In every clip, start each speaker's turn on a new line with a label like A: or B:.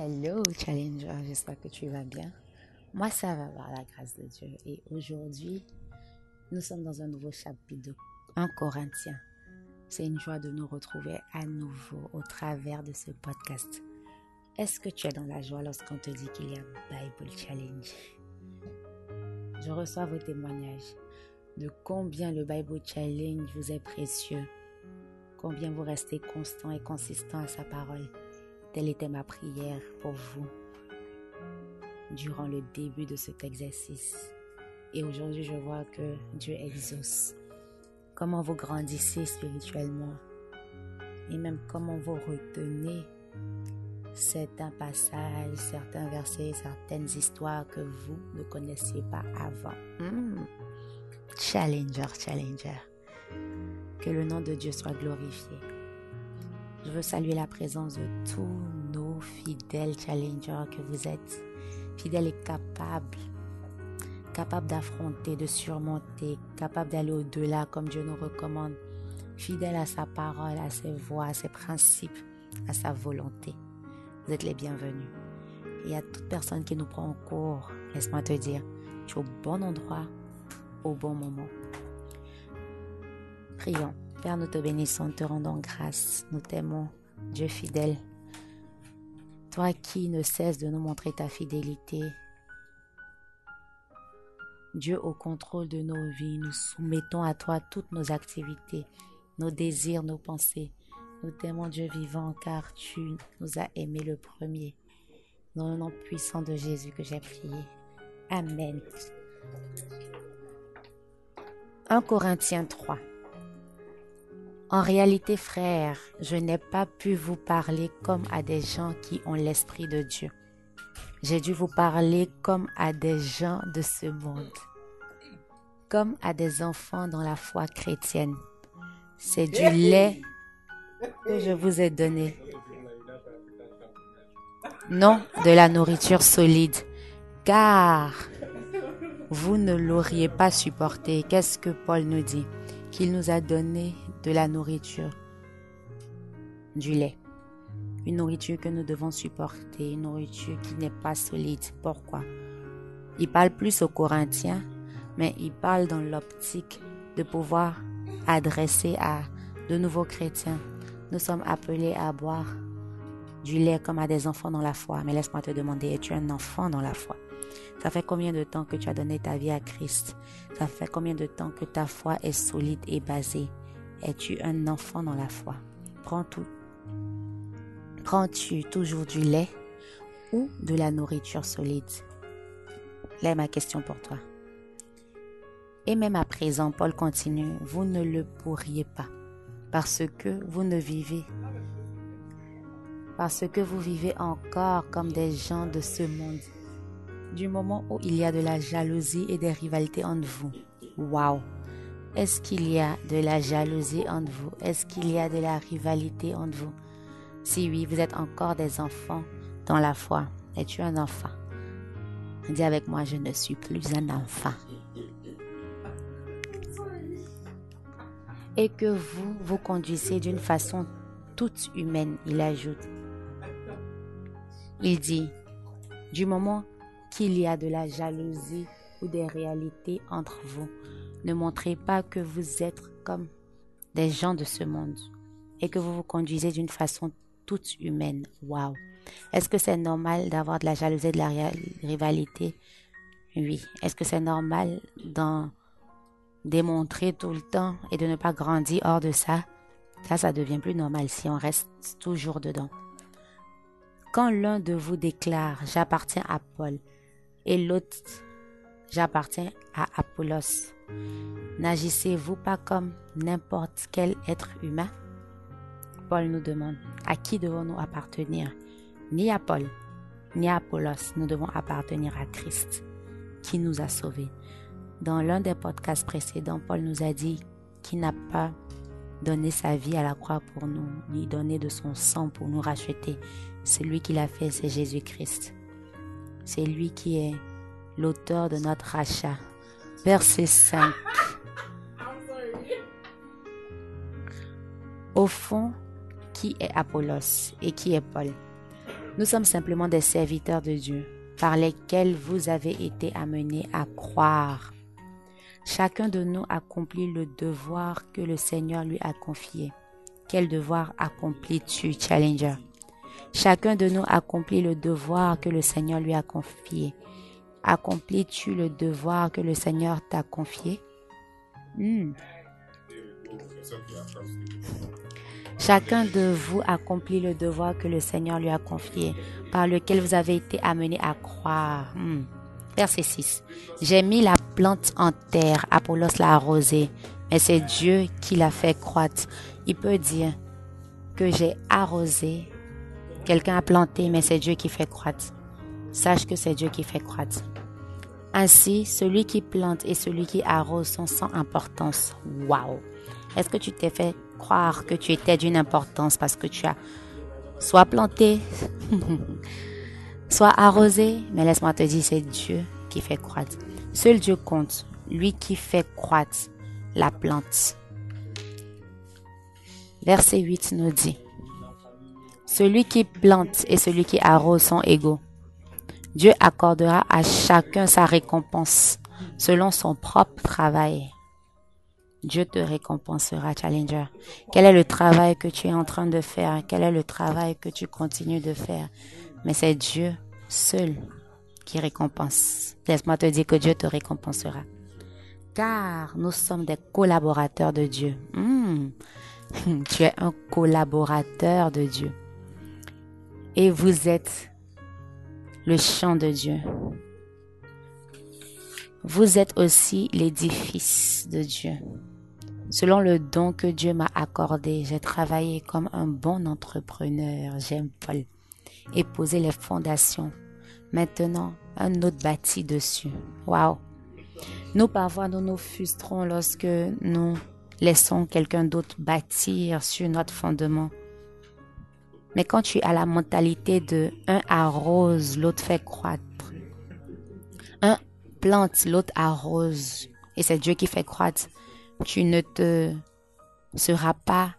A: Hello Challenger, j'espère que tu vas bien. Moi ça va par la grâce de Dieu. Et aujourd'hui, nous sommes dans un nouveau chapitre de 1 Corinthiens. C'est une joie de nous retrouver à nouveau au travers de ce podcast. Est-ce que tu es dans la joie lorsqu'on te dit qu'il y a Bible Challenge? Je reçois vos témoignages de combien le Bible Challenge vous est précieux, combien vous restez constant et consistant à sa parole. Telle était ma prière pour vous durant le début de cet exercice. Et aujourd'hui, je vois que Dieu exauce. Comment vous grandissez spirituellement et même comment vous retenez certains passages, certains versets, certaines histoires que vous ne connaissiez pas avant. Hmm. Challenger, challenger. Que le nom de Dieu soit glorifié. Je veux saluer la présence de tous nos fidèles challengers que vous êtes. Fidèles et capables. Capables d'affronter, de surmonter, capables d'aller au-delà comme Dieu nous recommande. Fidèles à sa parole, à ses voix, à ses principes, à sa volonté. Vous êtes les bienvenus. Et à toute personne qui nous prend en cours, laisse-moi te dire, tu es au bon endroit, au bon moment. Prions. Père, nous te bénissons, te rendons grâce, nous t'aimons, Dieu fidèle. Toi qui ne cesses de nous montrer ta fidélité. Dieu au contrôle de nos vies, nous soumettons à toi toutes nos activités, nos désirs, nos pensées. Nous t'aimons Dieu vivant car tu nous as aimés le premier. Dans le nom puissant de Jésus que j'ai prié. Amen. 1 Corinthiens 3. En réalité, frères, je n'ai pas pu vous parler comme à des gens qui ont l'Esprit de Dieu. J'ai dû vous parler comme à des gens de ce monde, comme à des enfants dans la foi chrétienne. C'est du lait que je vous ai donné. Non de la nourriture solide, car vous ne l'auriez pas supporté. Qu'est-ce que Paul nous dit? Qu'il nous a donné de la nourriture, du lait. Une nourriture que nous devons supporter, une nourriture qui n'est pas solide. Pourquoi? Il parle plus aux Corinthiens, mais il parle dans l'optique de pouvoir adresser à de nouveaux chrétiens. Nous sommes appelés à boire du lait comme à des enfants dans la foi. Mais laisse-moi te demander, es-tu un enfant dans la foi? Ça fait combien de temps que tu as donné ta vie à Christ? Ça fait combien de temps que ta foi est solide et basée? Es-tu un enfant dans la foi? Prends-tu toujours du lait ou de la nourriture solide? Là est ma question pour toi. Et même à présent, Paul continue, vous ne le pourriez pas parce que vous ne vivez parce que vous vivez encore comme des gens de ce monde. Du moment où il y a de la jalousie et des rivalités entre vous. Waouh est-ce qu'il y a de la jalousie entre vous? Est-ce qu'il y a de la rivalité entre vous? Si oui, vous êtes encore des enfants dans la foi. Es-tu un enfant? Dis avec moi, je ne suis plus un enfant. Et que vous vous conduisez d'une façon toute humaine, il ajoute. Il dit, du moment qu'il y a de la jalousie ou des réalités entre vous, ne montrez pas que vous êtes comme des gens de ce monde et que vous vous conduisez d'une façon toute humaine. Waouh! Est-ce que c'est normal d'avoir de la jalousie, de la rivalité? Oui. Est-ce que c'est normal d'en démontrer tout le temps et de ne pas grandir hors de ça? Ça, ça devient plus normal si on reste toujours dedans. Quand l'un de vous déclare j'appartiens à Paul et l'autre j'appartiens à Apollos, N'agissez-vous pas comme n'importe quel être humain? Paul nous demande, à qui devons-nous appartenir? Ni à Paul, ni à Apollos, nous devons appartenir à Christ, qui nous a sauvés. Dans l'un des podcasts précédents, Paul nous a dit qu'il n'a pas donné sa vie à la croix pour nous, ni donné de son sang pour nous racheter. C'est lui qui l'a fait, c'est Jésus-Christ. C'est lui qui est l'auteur de notre rachat verset 5. Au fond, qui est Apollos et qui est Paul? Nous sommes simplement des serviteurs de Dieu par lesquels vous avez été amenés à croire. Chacun de nous accomplit le devoir que le Seigneur lui a confié. Quel devoir accomplis-tu, Challenger? Chacun de nous accomplit le devoir que le Seigneur lui a confié. Accomplis-tu le devoir que le Seigneur t'a confié? Hmm. Chacun de vous accomplit le devoir que le Seigneur lui a confié, par lequel vous avez été amené à croire. Hmm. Verset 6. J'ai mis la plante en terre, Apollos l'a arrosée, mais c'est Dieu qui l'a fait croître. Il peut dire que j'ai arrosé, quelqu'un a planté, mais c'est Dieu qui fait croître. Sache que c'est Dieu qui fait croître. Ainsi, celui qui plante et celui qui arrose sont sans importance. Waouh! Est-ce que tu t'es fait croire que tu étais d'une importance parce que tu as soit planté, soit arrosé, mais laisse-moi te dire, c'est Dieu qui fait croître. Seul Dieu compte, lui qui fait croître la plante. Verset 8 nous dit, Celui qui plante et celui qui arrose sont égaux. Dieu accordera à chacun sa récompense selon son propre travail. Dieu te récompensera, Challenger. Quel est le travail que tu es en train de faire? Quel est le travail que tu continues de faire? Mais c'est Dieu seul qui récompense. Laisse-moi te dire que Dieu te récompensera. Car nous sommes des collaborateurs de Dieu. Hmm. tu es un collaborateur de Dieu. Et vous êtes le champ de Dieu. Vous êtes aussi l'édifice de Dieu. Selon le don que Dieu m'a accordé, j'ai travaillé comme un bon entrepreneur, j'aime Paul, et posé les fondations. Maintenant, un autre bâti dessus. Waouh! Nous, parfois, nous nous frustrons lorsque nous laissons quelqu'un d'autre bâtir sur notre fondement. Mais quand tu as la mentalité de un arrose, l'autre fait croître. Un plante, l'autre arrose. Et c'est Dieu qui fait croître. Tu ne te seras pas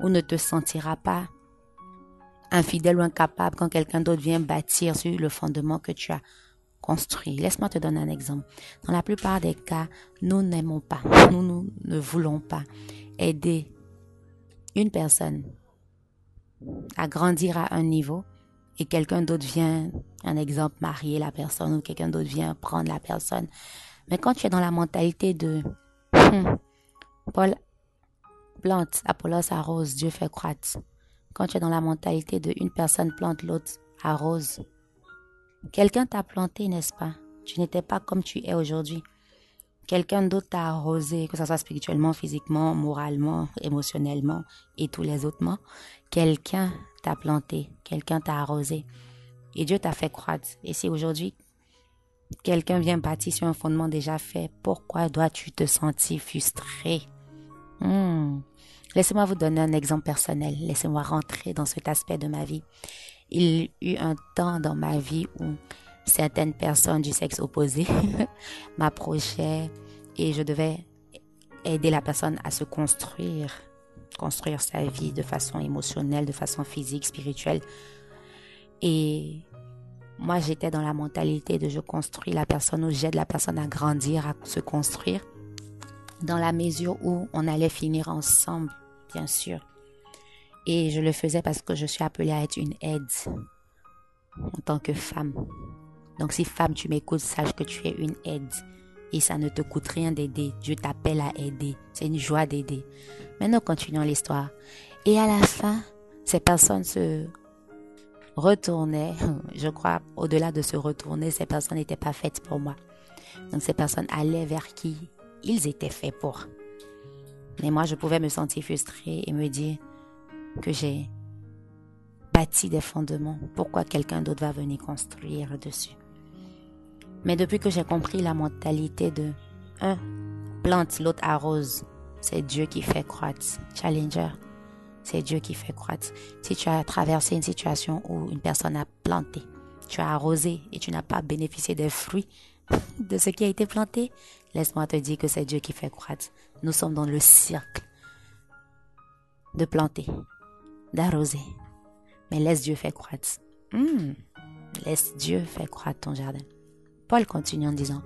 A: ou ne te sentiras pas infidèle ou incapable quand quelqu'un d'autre vient bâtir sur le fondement que tu as construit. Laisse-moi te donner un exemple. Dans la plupart des cas, nous n'aimons pas, nous, nous ne voulons pas aider une personne à grandir à un niveau et quelqu'un d'autre vient, un exemple, marier la personne ou quelqu'un d'autre vient prendre la personne. Mais quand tu es dans la mentalité de hmm, Paul plante, Apollos arrose, Dieu fait croître. Quand tu es dans la mentalité de une personne plante, l'autre arrose. Quelqu'un t'a planté, n'est-ce pas? Tu n'étais pas comme tu es aujourd'hui. Quelqu'un d'autre t'a arrosé, que ce soit spirituellement, physiquement, moralement, émotionnellement et tous les autres mots. Quelqu'un t'a planté, quelqu'un t'a arrosé. Et Dieu t'a fait croître. Et si aujourd'hui, quelqu'un vient bâtir sur un fondement déjà fait, pourquoi dois-tu te sentir frustré? Hmm. Laissez-moi vous donner un exemple personnel. Laissez-moi rentrer dans cet aspect de ma vie. Il y eut un temps dans ma vie où certaines personnes du sexe opposé m'approchaient et je devais aider la personne à se construire construire sa vie de façon émotionnelle, de façon physique, spirituelle. Et moi, j'étais dans la mentalité de je construis la personne ou j'aide la personne à grandir, à se construire, dans la mesure où on allait finir ensemble, bien sûr. Et je le faisais parce que je suis appelée à être une aide en tant que femme. Donc si femme, tu m'écoutes, sache que tu es une aide et ça ne te coûte rien d'aider. Dieu t'appelle à aider. C'est une joie d'aider. Maintenant, continuons l'histoire. Et à la fin, ces personnes se retournaient. Je crois, au-delà de se retourner, ces personnes n'étaient pas faites pour moi. Donc, ces personnes allaient vers qui ils étaient faits pour. Mais moi, je pouvais me sentir frustrée et me dire que j'ai bâti des fondements. Pourquoi quelqu'un d'autre va venir construire dessus? Mais depuis que j'ai compris la mentalité de un plante, l'autre arrose, c'est Dieu qui fait croître. Challenger, c'est Dieu qui fait croître. Si tu as traversé une situation où une personne a planté, tu as arrosé et tu n'as pas bénéficié des fruits de ce qui a été planté, laisse-moi te dire que c'est Dieu qui fait croître. Nous sommes dans le cercle de planter, d'arroser. Mais laisse Dieu faire croître. Hmm. Laisse Dieu faire croître ton jardin. Paul continue en disant,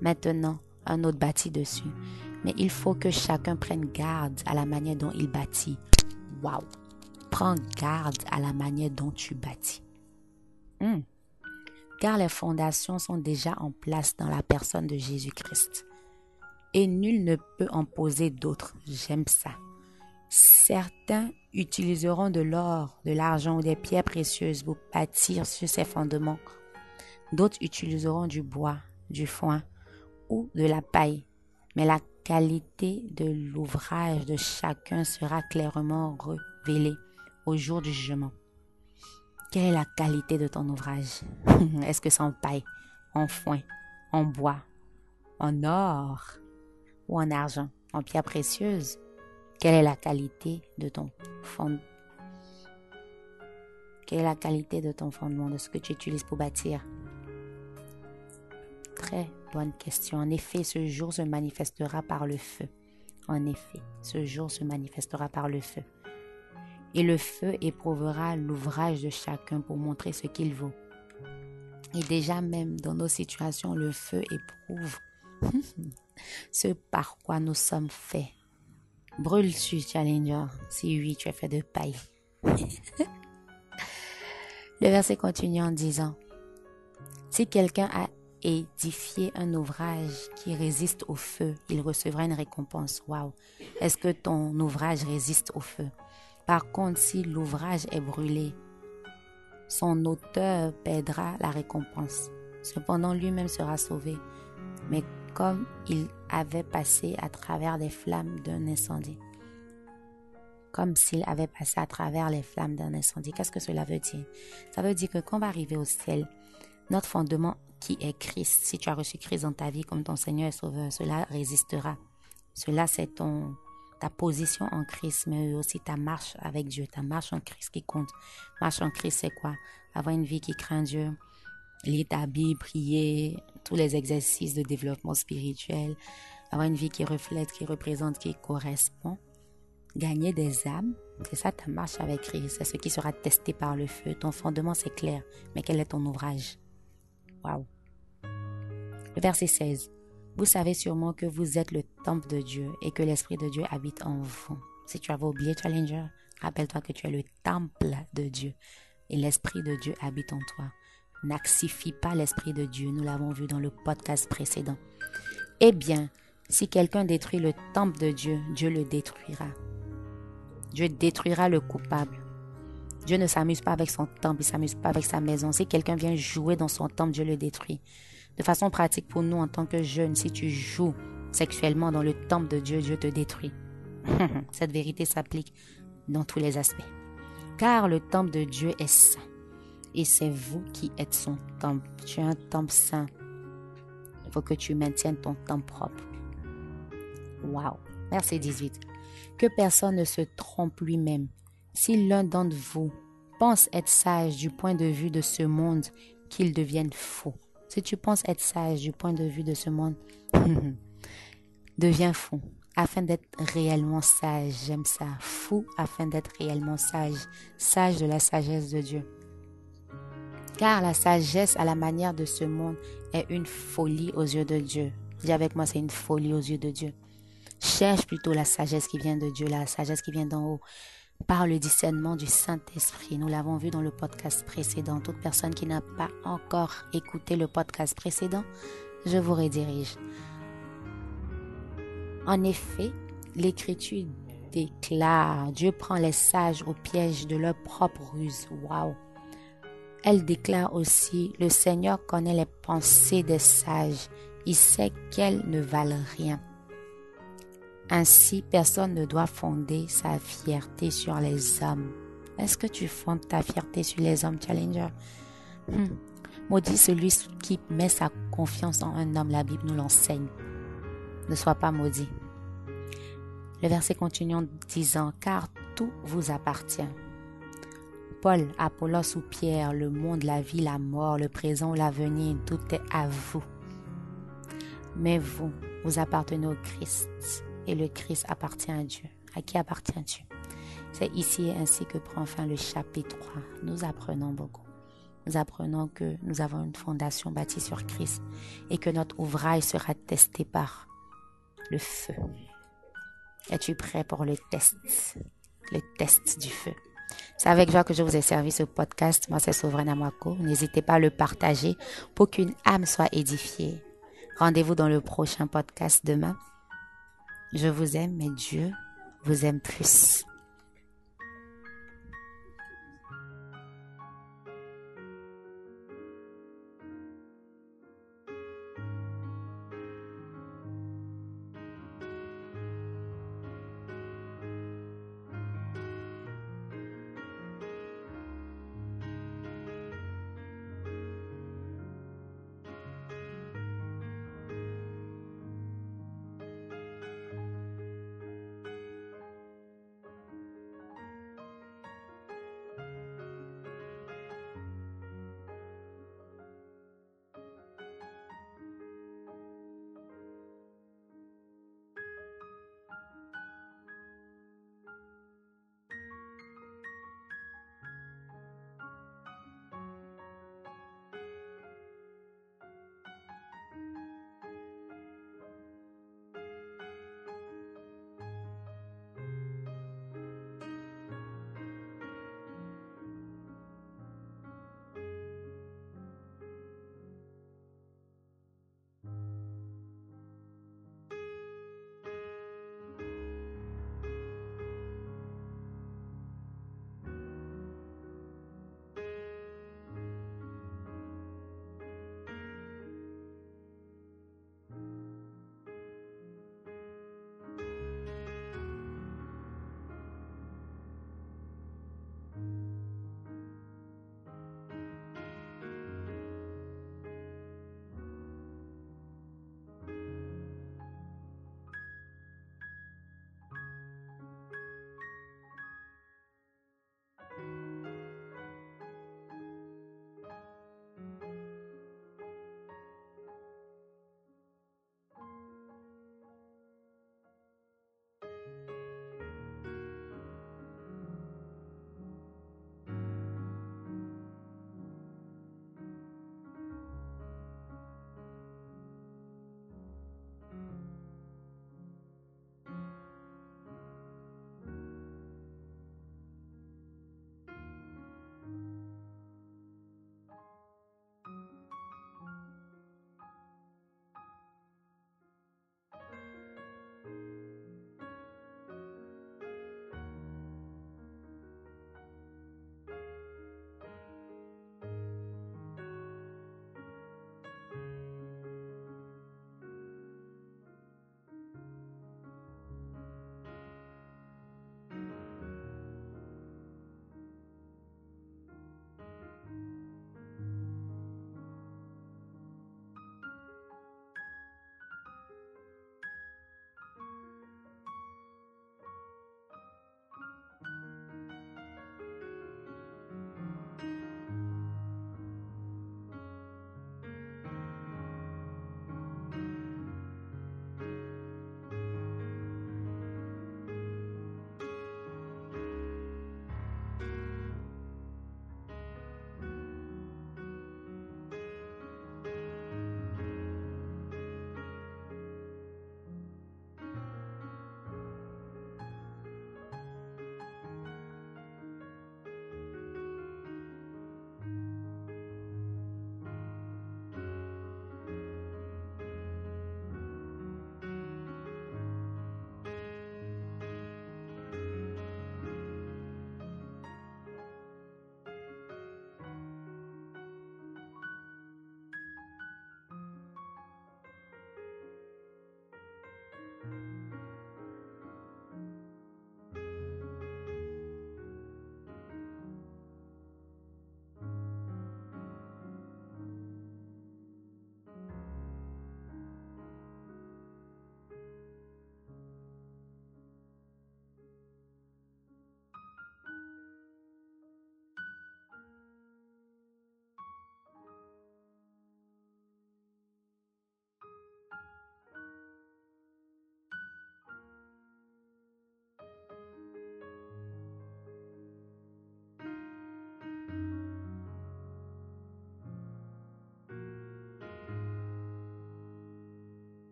A: maintenant, un autre bâtit dessus. Mais il faut que chacun prenne garde à la manière dont il bâtit. Waouh! Prends garde à la manière dont tu bâtis. Hmm. Car les fondations sont déjà en place dans la personne de Jésus-Christ. Et nul ne peut en poser d'autres. J'aime ça. Certains utiliseront de l'or, de l'argent ou des pierres précieuses pour bâtir sur ces fondements. D'autres utiliseront du bois, du foin ou de la paille. Mais la qualité de l'ouvrage de chacun sera clairement révélée au jour du jugement. Quelle est la qualité de ton ouvrage? Est-ce que c'est en paille, en foin, en bois, en or ou en argent, en pierres précieuses? Quelle est la qualité de ton fond Quelle est la qualité de ton fondement, de ce que tu utilises pour bâtir? Très bonne question. En effet, ce jour se manifestera par le feu. En effet, ce jour se manifestera par le feu. Et le feu éprouvera l'ouvrage de chacun pour montrer ce qu'il vaut. Et déjà même dans nos situations, le feu éprouve ce par quoi nous sommes faits Brûle-tu, Challenger Si oui, tu es fait de paille. Le verset continue en disant, Si quelqu'un a édifié un ouvrage qui résiste au feu, il recevra une récompense. Waouh Est-ce que ton ouvrage résiste au feu? Par contre, si l'ouvrage est brûlé, son auteur perdra la récompense. Cependant, lui-même sera sauvé. Mais comme il avait passé à travers les flammes d'un incendie. Comme s'il avait passé à travers les flammes d'un incendie. Qu'est-ce que cela veut dire? Ça veut dire que quand on va arriver au ciel, notre fondement qui est Christ, si tu as reçu Christ dans ta vie comme ton Seigneur et Sauveur, cela résistera. Cela, c'est ton ta position en Christ, mais aussi ta marche avec Dieu, ta marche en Christ qui compte. Marche en Christ, c'est quoi? Avoir une vie qui craint Dieu, lire ta Bible, prier, tous les exercices de développement spirituel, avoir une vie qui reflète, qui représente, qui correspond, gagner des âmes, c'est ça ta marche avec Christ, c'est ce qui sera testé par le feu. Ton fondement, c'est clair, mais quel est ton ouvrage? Waouh verset 16. Vous savez sûrement que vous êtes le temple de Dieu et que l'Esprit de Dieu habite en vous. Si tu avais oublié, Challenger, rappelle-toi que tu es le temple de Dieu et l'Esprit de Dieu habite en toi n'axifie pas l'Esprit de Dieu. Nous l'avons vu dans le podcast précédent. Eh bien, si quelqu'un détruit le temple de Dieu, Dieu le détruira. Dieu détruira le coupable. Dieu ne s'amuse pas avec son temple, il s'amuse pas avec sa maison. Si quelqu'un vient jouer dans son temple, Dieu le détruit. De façon pratique pour nous en tant que jeunes, si tu joues sexuellement dans le temple de Dieu, Dieu te détruit. Cette vérité s'applique dans tous les aspects. Car le temple de Dieu est saint et c'est vous qui êtes son temple. Tu es un temple saint. Il faut que tu maintiennes ton temple propre. Wow. Verset 18. Que personne ne se trompe lui-même. Si l'un d'entre vous pense être sage du point de vue de ce monde, qu'il devienne fou. Si tu penses être sage du point de vue de ce monde, deviens fou afin d'être réellement sage. J'aime ça. Fou afin d'être réellement sage. Sage de la sagesse de Dieu. Car la sagesse à la manière de ce monde est une folie aux yeux de Dieu. Dis avec moi, c'est une folie aux yeux de Dieu. Cherche plutôt la sagesse qui vient de Dieu, la sagesse qui vient d'en haut, par le discernement du Saint-Esprit. Nous l'avons vu dans le podcast précédent. Toute personne qui n'a pas encore écouté le podcast précédent, je vous redirige. En effet, l'Écriture déclare, Dieu prend les sages au piège de leur propre ruse. Waouh! Elle déclare aussi, le Seigneur connaît les pensées des sages, il sait qu'elles ne valent rien. Ainsi, personne ne doit fonder sa fierté sur les hommes. Est-ce que tu fondes ta fierté sur les hommes, Challenger? Hmm. Maudit celui qui met sa confiance en un homme, la Bible nous l'enseigne. Ne sois pas maudit. Le verset continue en disant, car tout vous appartient. Paul, Apollos ou Pierre, le monde, la vie, la mort, le présent ou l'avenir, tout est à vous. Mais vous, vous appartenez au Christ et le Christ appartient à Dieu. À qui appartient Dieu C'est ici et ainsi que prend fin le chapitre 3. Nous apprenons beaucoup. nous apprenons que nous avons une fondation bâtie sur Christ et que notre ouvrage sera testé par le feu. Es-tu prêt pour le test? Le test du feu. C'est avec joie que je vous ai servi ce podcast. Moi, c'est Souveraine Amako. N'hésitez pas à le partager pour qu'une âme soit édifiée. Rendez-vous dans le prochain podcast demain. Je vous aime, mais Dieu vous aime plus.